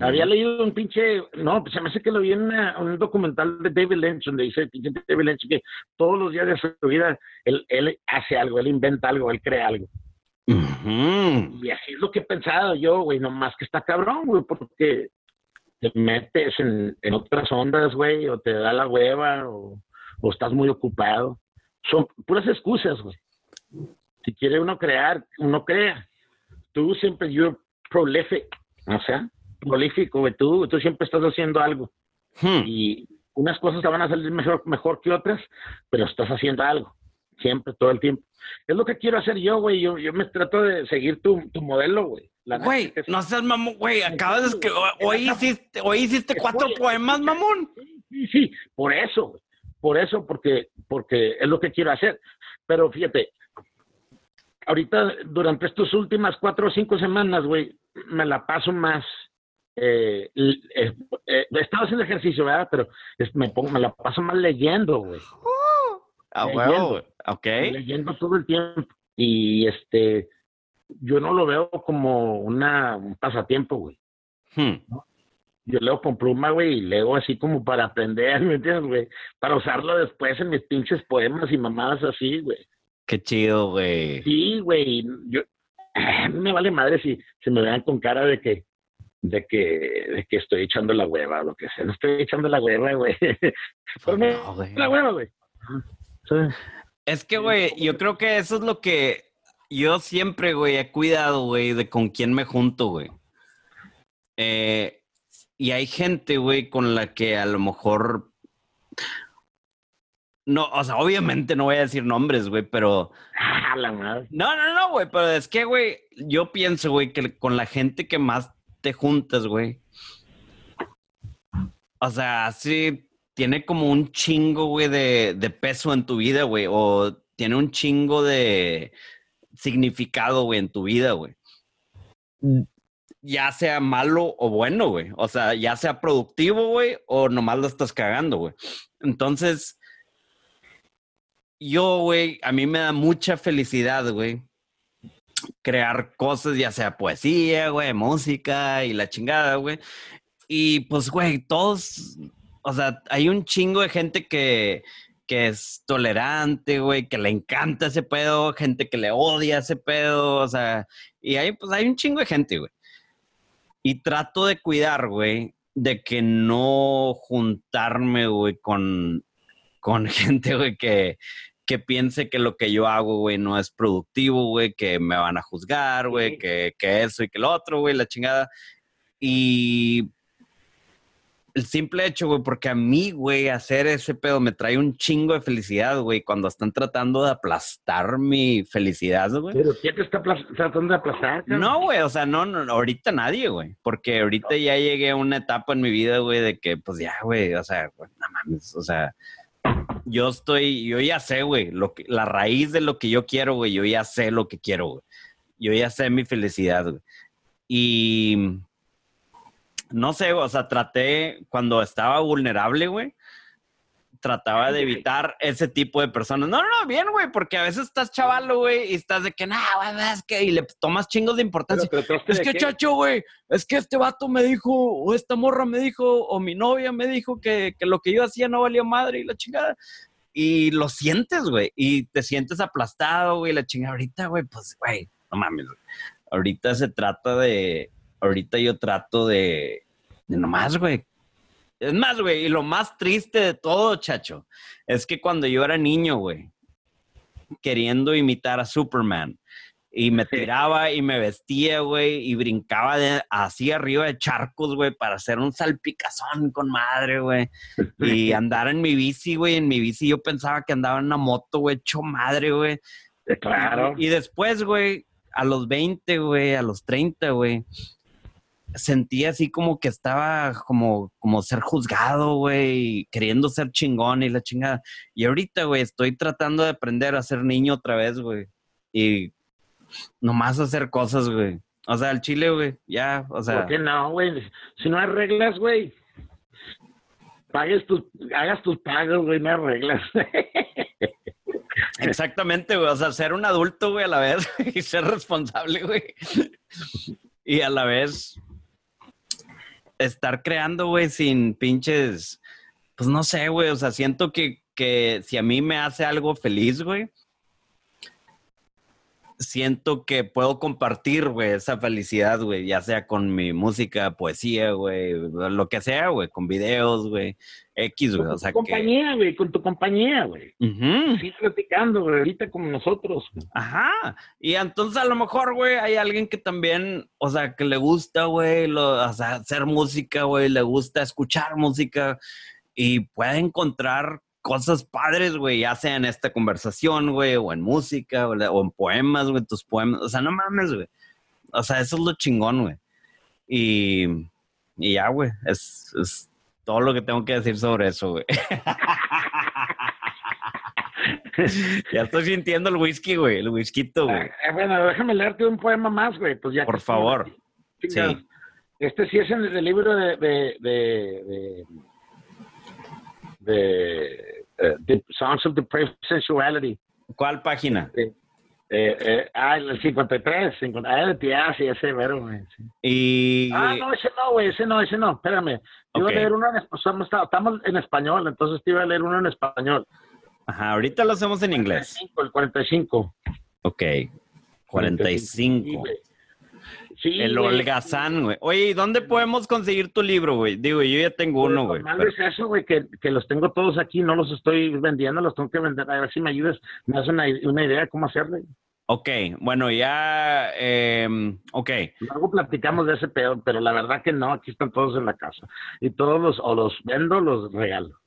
Había leído un pinche, no, pues se me hace que lo vi en un documental de David Lynch, donde dice pinche David Lynch que todos los días de su vida él, él hace algo, él inventa algo, él crea algo. Y así es lo que he pensado yo, güey, nomás que está cabrón, güey, porque te metes en, en otras ondas, güey, o te da la hueva, o, o estás muy ocupado. Son puras excusas, güey. Si quiere uno crear, uno crea tú siempre, you're prolific, o sea, prolífico, güey, tú, tú siempre estás haciendo algo. Hmm. Y unas cosas te van a salir mejor, mejor que otras, pero estás haciendo algo, siempre, todo el tiempo. Es lo que quiero hacer yo, güey, yo, yo me trato de seguir tu, tu modelo, güey. Güey, no seas mamón, güey, acabas de que hoy hiciste, hoy hiciste cuatro poemas, mamón. Sí, sí, por eso, por eso, porque, porque es lo que quiero hacer. Pero fíjate, ahorita durante estas últimas cuatro o cinco semanas, güey, me la paso más. Eh, eh, eh, he estado haciendo ejercicio, ¿verdad? Pero me, pongo, me la paso más leyendo, güey. Ah, bueno, ok. Leyendo todo el tiempo. Y este, yo no lo veo como una, un pasatiempo, güey. Hmm. Yo leo con pluma, güey, y leo así como para aprender, ¿me entiendes, güey? Para usarlo después en mis pinches poemas y mamadas así, güey. Qué chido, güey. Sí, güey. Yo, a mí me vale madre si se me vean con cara de que, de que, de que estoy echando la hueva o lo que sea. No estoy echando la hueva, güey. Pero no, la hueva, güey. Es que, güey, yo creo que eso es lo que yo siempre, güey, he cuidado, güey, de con quién me junto, güey. Eh, y hay gente, güey, con la que a lo mejor no, o sea, obviamente no voy a decir nombres, güey, pero. Ah, la madre. No, no, no, güey, pero es que, güey, yo pienso, güey, que con la gente que más te juntas, güey. O sea, sí, tiene como un chingo, güey, de, de peso en tu vida, güey, o tiene un chingo de significado, güey, en tu vida, güey. Ya sea malo o bueno, güey. O sea, ya sea productivo, güey, o nomás lo estás cagando, güey. Entonces, yo, güey, a mí me da mucha felicidad, güey, crear cosas, ya sea poesía, güey, música y la chingada, güey. Y pues, güey, todos o sea, hay un chingo de gente que, que es tolerante, güey, que le encanta ese pedo, gente que le odia ese pedo, o sea, y hay, pues hay un chingo de gente, güey. Y trato de cuidar, güey, de que no juntarme, güey, con, con gente, güey, que, que piense que lo que yo hago, güey, no es productivo, güey, que me van a juzgar, güey, que, que eso y que lo otro, güey, la chingada. Y el simple hecho, güey, porque a mí, güey, hacer ese pedo me trae un chingo de felicidad, güey, cuando están tratando de aplastar mi felicidad, güey. ¿Pero quién te está tratando de aplastar? No, güey, o sea, no, ahorita nadie, güey, porque ahorita ya llegué a una etapa en mi vida, güey, de que, pues ya, güey, o sea, no mames, o sea, yo estoy, yo ya sé, güey, lo que, la raíz de lo que yo quiero, güey, yo ya sé lo que quiero, güey. Yo ya sé mi felicidad, güey. Y no sé, o sea, traté cuando estaba vulnerable, güey, trataba de evitar ese tipo de personas. No, no, bien, güey, porque a veces estás chavalo, güey, y estás de que, nah, güey, es que, y le tomas chingos de importancia. Es que, chacho, güey, es que este vato me dijo, o esta morra me dijo, o mi novia me dijo que, que lo que yo hacía no valía madre y la chingada. Y lo sientes, güey, y te sientes aplastado, güey, la chingada. Ahorita, güey, pues, güey, no mames, Ahorita se trata de, ahorita yo trato de, de nomás, güey. Es más, güey, y lo más triste de todo, chacho, es que cuando yo era niño, güey, queriendo imitar a Superman, y me tiraba y me vestía, güey, y brincaba de, así arriba de charcos, güey, para hacer un salpicazón con madre, güey. Y andar en mi bici, güey, en mi bici yo pensaba que andaba en una moto, güey, hecho madre, güey. Claro. Y, y después, güey, a los 20, güey, a los 30, güey, sentía así como que estaba como, como ser juzgado, güey, queriendo ser chingón y la chingada. Y ahorita, güey, estoy tratando de aprender a ser niño otra vez, güey. Y nomás hacer cosas, güey. O sea, el chile, güey, ya, o sea. ¿Por qué no, güey? Si no hay reglas, güey. Pagues tus, hagas tus pagos, güey, no hay reglas. Exactamente, güey. O sea, ser un adulto, güey, a la vez y ser responsable, güey. Y a la vez estar creando, güey, sin pinches, pues no sé, güey, o sea, siento que, que si a mí me hace algo feliz, güey, siento que puedo compartir, güey, esa felicidad, güey, ya sea con mi música, poesía, güey, lo que sea, güey, con videos, güey, X, güey, o sea con tu compañía, güey, con tu compañía, güey. Sí, platicando, güey, ahorita como nosotros. Ajá, y entonces a lo mejor, güey, hay alguien que también, o sea, que le gusta, güey, o sea, hacer música, güey, le gusta escuchar música y puede encontrar cosas padres, güey, ya sea en esta conversación, güey, o en música, o, en poemas, güey, tus poemas. O sea, no mames, güey. O sea, eso es lo chingón, güey. Y, y ya, güey, es, es todo lo que tengo que decir sobre eso, güey. ya estoy sintiendo el whisky, güey, el whisky, güey. Ah, bueno, déjame leerte un poema más, güey. Pues ya Por favor. Sí. Este sí es en el libro de, de, de, de uh, the Songs of Depraved Sensuality. ¿Cuál página? Eh, eh, ah, el 53, 50, ah, sí, ese mero, güey. Sí. Y... Ah, no, ese no, güey, ese no, ese no, espérame. Te iba a leer uno en español, estamos en español, entonces te iba a leer uno en español. Ajá, ahorita lo hacemos en inglés. el 45. Ok, 45. 45 el holgazán, güey. Oye, dónde podemos conseguir tu libro, güey? Digo, yo ya tengo pues, uno, güey. Pero... eso, güey, que, que, los tengo todos aquí, no los estoy vendiendo, los tengo que vender. A ver si me ayudas, me das una, una idea de cómo hacerle. Ok, bueno, ya, eh, ok. Luego platicamos de ese peor, pero la verdad que no, aquí están todos en la casa. Y todos los, o los vendo, los regalo.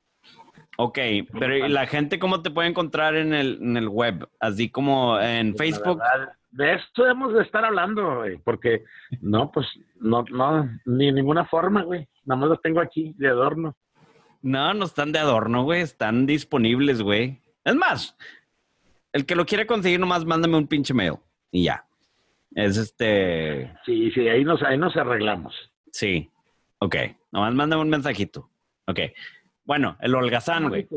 Ok, pero ¿y la gente cómo te puede encontrar en el, en el web? Así como en pues, Facebook de esto hemos de estar hablando, güey, porque no, pues, no, no, ni ninguna forma, güey. Nada más los tengo aquí de adorno. No, no están de adorno, güey, están disponibles, güey. Es más, el que lo quiere conseguir, nomás mándame un pinche mail y ya. Es este. Sí, sí, ahí nos, ahí nos arreglamos. Sí, ok. Nomás mándame un mensajito. Ok. Bueno, el holgazán, güey.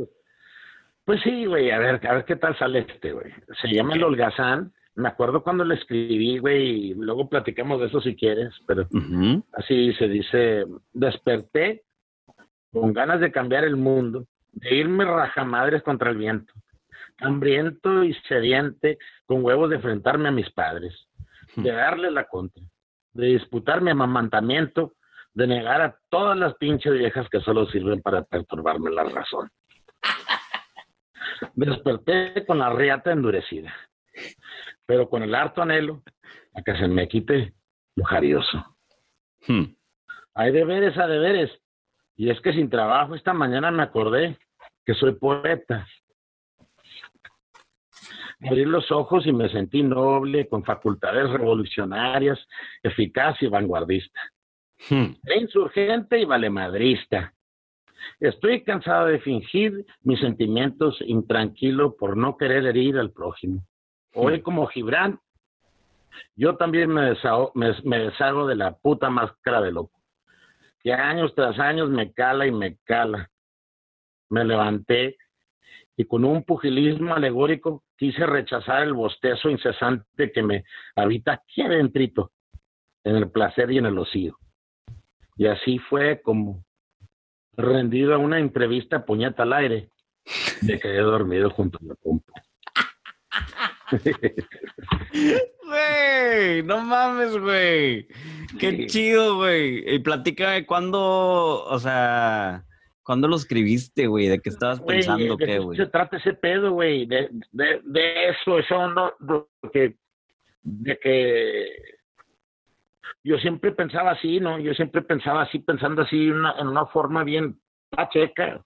Pues sí, güey, a ver, a ver qué tal sale este, güey. Se llama el holgazán me acuerdo cuando le escribí, güey, y luego platicamos de eso si quieres, pero así se dice, desperté con ganas de cambiar el mundo, de irme rajamadres contra el viento, hambriento y sediente, con huevos de enfrentarme a mis padres, de darle la contra, de disputar mi amamantamiento, de negar a todas las pinches viejas que solo sirven para perturbarme la razón. Desperté con la riata endurecida, pero con el harto anhelo a que se me quite lo jarioso. Hmm. Hay deberes a deberes, y es que sin trabajo esta mañana me acordé que soy poeta. Abrí los ojos y me sentí noble, con facultades revolucionarias, eficaz y vanguardista. Hmm. insurgente y valemadrista. Estoy cansado de fingir mis sentimientos intranquilo por no querer herir al prójimo. Hoy, como Gibran, yo también me deshago, me, me deshago de la puta máscara de loco, que años tras años me cala y me cala. Me levanté y con un pugilismo alegórico quise rechazar el bostezo incesante que me habita aquí adentrito, en el placer y en el hocico. Y así fue como rendido a una entrevista puñeta al aire, me quedé dormido junto a la pompa. Güey, no mames, güey. Qué Sí. chido, güey. Y platícame cuándo, o sea, cuándo lo escribiste, güey, de qué estabas Güey, pensando, ¿de qué, qué güey. se trata ese pedo, güey? De, de, de eso, eso no, de que, de que yo siempre pensaba así, ¿no? Yo siempre pensaba así, pensando así en una, en una forma bien pacheca.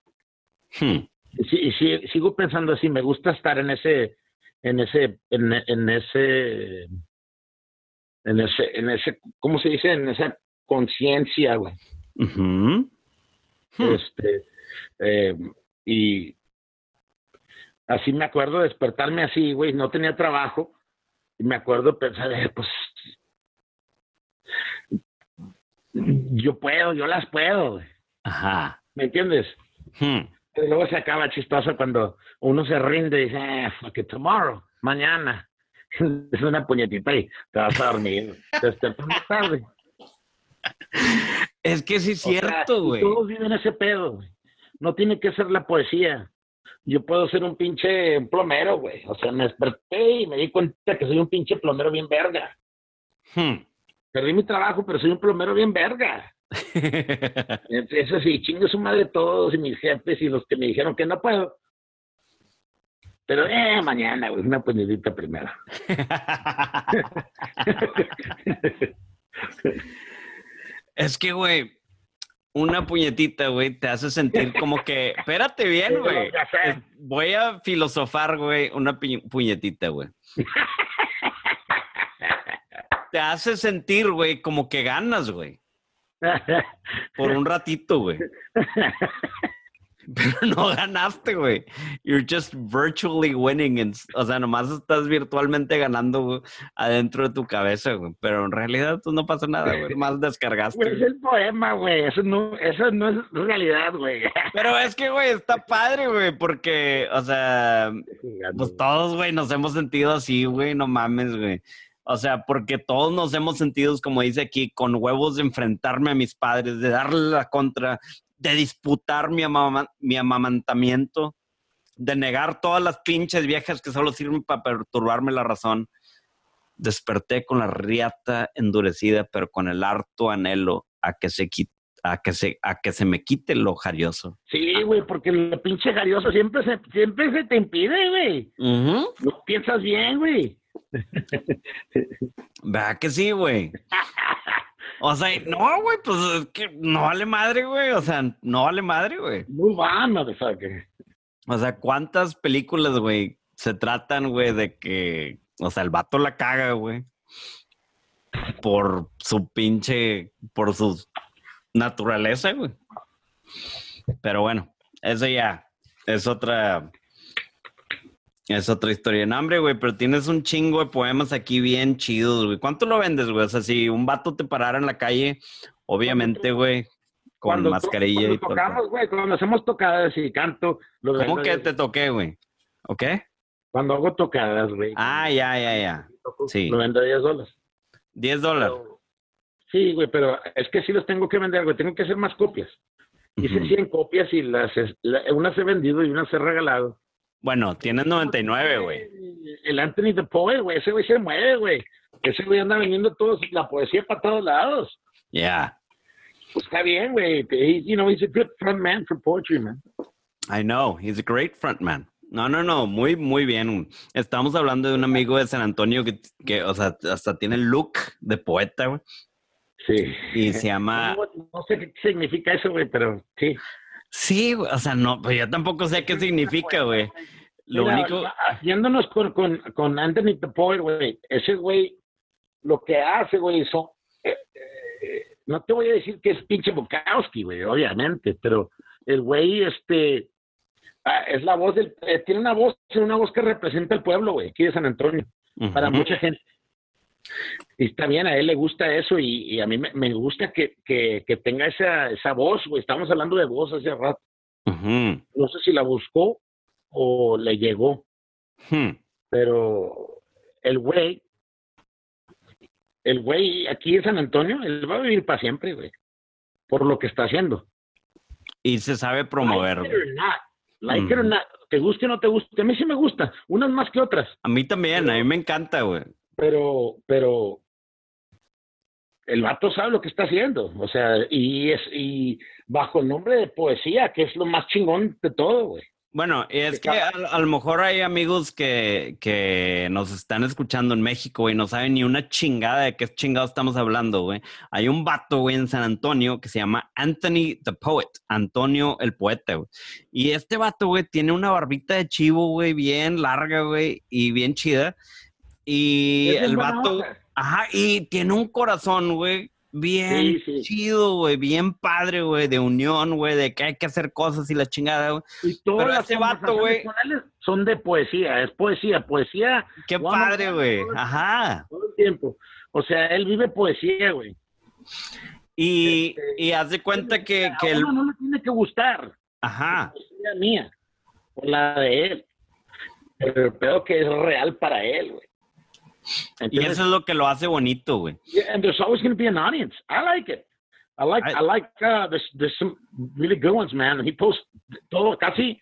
Hmm. Y, sí- sigo pensando así, me gusta estar en ese, en ese, en, en ese, en ese, en ese, ¿cómo se dice? En esa conciencia, güey. Hmm. Este, eh, y así me acuerdo despertarme así, güey, no tenía trabajo. Y me acuerdo pensar, eh, pues, yo puedo, yo las puedo. Ajá. ¿me entiendes? Hmm. Y luego se acaba chistoso cuando uno se rinde y dice, eh, fuck it, tomorrow, mañana. Es una puñetita y te vas a dormir. Te despiertas más tarde. Es que sí es O sea, cierto, güey. Todos viven ese pedo, güey. No tiene que ser la poesía. Yo puedo ser un pinche plomero, güey. O sea, me desperté y me di cuenta que soy un pinche plomero bien verga. Hmm. Perdí mi trabajo, pero soy un plomero bien verga. Eso sí, chingo su madre todos y mis jefes y los que me dijeron que no puedo. Pero, eh, mañana, güey, una puñetita primero. es que, güey, una puñetita, güey, te hace sentir como que, espérate bien, güey. Voy a filosofar, güey, una puñetita, güey. Te hace sentir, güey, como que ganas, güey. Por un ratito, güey. Pero no ganaste, güey. You're just virtually winning. o sea, nomás estás virtualmente ganando güey, adentro de tu cabeza, güey. Pero en realidad, pues no pasa nada, güey. Más descargaste. Güey, es el poema, güey. Eso no, eso no es realidad, güey. Pero es que, güey, está padre, güey, porque, o sea, pues todos, güey, nos hemos sentido así, güey, no mames, güey. O sea, porque todos nos hemos sentido, como dice aquí, con huevos de enfrentarme a mis padres, de darle la contra, de disputar mi, amama- mi amamantamiento, de negar todas las pinches viejas que solo sirven para perturbarme la razón. Desperté con la riata endurecida, pero con el harto anhelo a que se quite, a que se, a que se me quite lo jarioso. Sí, güey, porque el pinche jarioso siempre se, siempre se te impide, güey. Ujú. No piensas bien, güey. ¿Verdad que sí, güey? O sea, no, güey, pues es que no vale madre, güey. O sea, no vale madre, güey. Muy va, motherfucker. O sea, ¿cuántas películas, güey, se tratan, güey, de que, o sea, el vato la caga, güey? Por su pinche, por su naturaleza, güey. Pero bueno, eso ya es otra, es otra historia. No, hombre, güey, pero tienes un chingo de poemas aquí bien chidos, güey. ¿Cuánto lo vendes, güey? O sea, si un vato te parara en la calle, obviamente, güey, con Cuando mascarilla cuando y todo. tocamos, güey, cuando hacemos tocadas y canto. lo ¿Cómo que te toqué, güey? ¿Ok? Cuando hago tocadas, güey. Ah, ya, ya, ya. toco, sí. Lo vendo a 10 dólares. 10 dólares. Sí, güey, pero es que sí los tengo que vender, güey. Tengo que hacer más copias. Hice Ujú. 100 copias y las, la- unas he vendido y unas he regalado. Bueno, tienes 99, güey. El Anthony the Poet, güey, ese güey se mueve, güey. Ese güey anda vendiendo todos, la poesía para todos lados. Yeah, Pues está bien, güey. You know, he's a good front man for poetry, man. I know. He's a great frontman. No, no, no, muy, muy bien. Estamos hablando de un amigo de San Antonio que, que o sea, hasta tiene el look de poeta, güey. Sí. Y se llama... No, no sé qué significa eso, güey, pero sí. Sí, o sea, no, pues yo tampoco sé qué significa, güey. Lo Mira, único... Haciéndonos con, con, con Anthony Poet, güey, ese güey, lo que hace, güey, son. eh, eh, no te voy a decir que es pinche Bukowski, güey, obviamente, pero el güey, este. ah, es la voz del. eh, tiene una voz, tiene una voz que representa al pueblo, güey, aquí de San Antonio, para mucha gente. Y está bien, a él le gusta eso y, y a mí me, me gusta que, que, que tenga esa, esa voz, güey. Estamos hablando de voz hace rato. No sé si la buscó o le llegó. Hmm. pero el güey, el güey aquí en San Antonio, él va a vivir para siempre, güey, por lo que está haciendo. Y se sabe promover, Like it or not, like it or Ujú. not, te guste o no te guste, a mí sí me gusta, unas más que otras, A mí también, a mí me encanta, güey. Pero, pero el vato sabe lo que está haciendo, o sea, y es, y bajo el nombre de poesía, que es lo más chingón de todo, güey. Bueno, y es Que que a, a lo mejor hay amigos que, que nos están escuchando en México y no saben ni una chingada de qué chingado estamos hablando, güey. Hay un vato, güey, en San Antonio que se llama Anthony the Poet, Antonio el poeta, güey. Y este vato, güey, tiene una barbita de chivo, güey, bien larga, güey, y bien chida. Y Es el vato, ajá, y tiene un corazón, güey, bien Sí, sí. chido, güey, bien padre, güey, de unión, güey, de que hay que hacer cosas y la chingada, güey. Y todas Pero ese vato, güey- son de poesía, es poesía, poesía Qué padre, güey. Ajá. todo el tiempo. O sea, él vive poesía, güey. Y, Este, y haz de cuenta que, A que el... no le tiene que gustar. Ajá. poesía mía o la de él. Pero el pedo que es real para él, güey. Y eso es lo que lo hace bonito, güey. yeah, and there's always going to be an audience. I like it. I like, I- I, like, uh, there's, there's some really good ones, man. He posts todo, casi,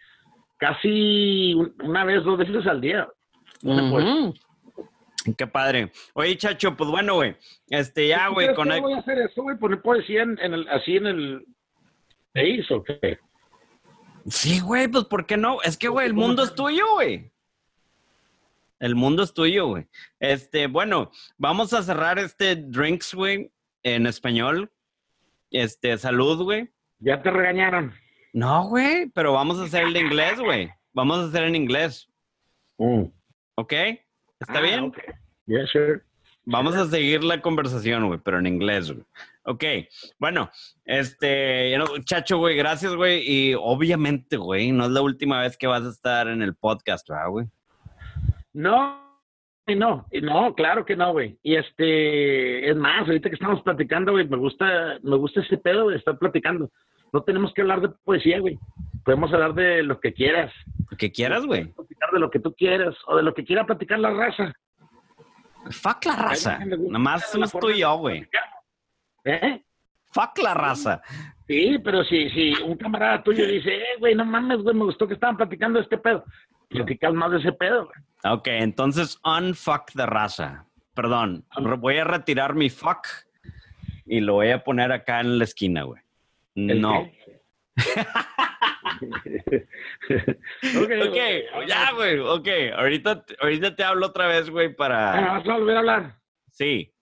casi un- una vez, dos veces al día. Ujú. Qué padre. Oye, Chacho, pues bueno, güey. Este, ya, ¿Tú güey, con el... voy a hacer eso, güey? Poner poesía en, en el, así en el... ¿Te hizo? ¿Qué? Sí, güey, pues ¿por qué no? Es que, güey, el mundo es tuyo, güey. El mundo es tuyo, güey. Este, bueno, vamos a cerrar este drinks, güey, en español. Este, salud, güey. Ya te regañaron. No, güey, pero vamos a hacer el de inglés, güey. Vamos a hacer en inglés, Mm. ¿ok? ¿Está Ah, bien? ok. Yeah, sure. Vamos a seguir la conversación, güey, pero en inglés, güey. Ok, bueno, este, Chacho, güey, gracias, güey. Y obviamente, güey, no es la última vez que vas a estar en el podcast, ¿verdad, güey? No, no, no, claro que no, güey. Y este, es más, ahorita que estamos platicando, güey, me gusta, me gusta ese pedo de estar platicando. No tenemos que hablar de poesía, güey. Podemos hablar de lo que quieras. Lo que quieras, güey. Platicar de lo que tú quieras o de lo que quiera platicar la raza. Fuck la raza. Nada más tú y yo, güey. ¿Eh? Fuck la raza. Sí, pero si, si un camarada tuyo dice, eh, güey, no mames, güey, me gustó que estaban platicando de este pedo. Platicas más de ese pedo, güey. Ok, entonces unfuck the raza. Perdón, voy a retirar mi fuck y lo voy a poner acá en la esquina, güey. ¿El No. qué? ok, ya, güey, ok. Ahorita, ahorita te hablo otra vez, güey, Ah, para... ¿Vas a volver a hablar? Sí.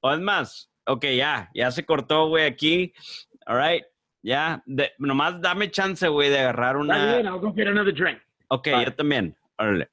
O es más, ok, ya, ya se cortó, güey, aquí. All right, ya. De- nomás dame chance, güey, de agarrar Está bien, una... I'll go get another drink. Ok, Bye. yo también. Órale.